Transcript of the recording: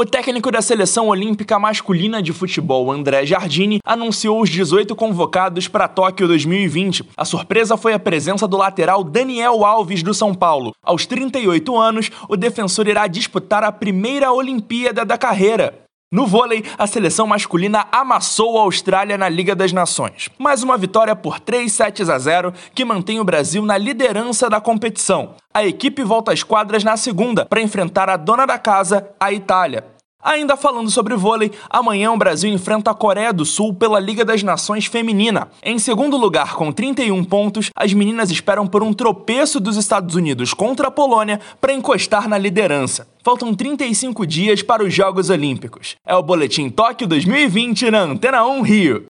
O técnico da seleção olímpica masculina de futebol, André Jardini, anunciou os 18 convocados para Tóquio 2020. A surpresa foi a presença do lateral Daniel Alves do São Paulo. Aos 38 anos, o defensor irá disputar a primeira Olimpíada da carreira. No vôlei, a seleção masculina amassou a Austrália na Liga das Nações. Mais uma vitória por 3 sets a 0 que mantém o Brasil na liderança da competição. A equipe volta às quadras na segunda para enfrentar a dona da casa, a Itália. Ainda falando sobre vôlei, amanhã o Brasil enfrenta a Coreia do Sul pela Liga das Nações Feminina. Em segundo lugar, com 31 pontos, as meninas esperam por um tropeço dos Estados Unidos contra a Polônia para encostar na liderança. Faltam 35 dias para os Jogos Olímpicos. É o Boletim Tóquio 2020 na Antena 1 Rio.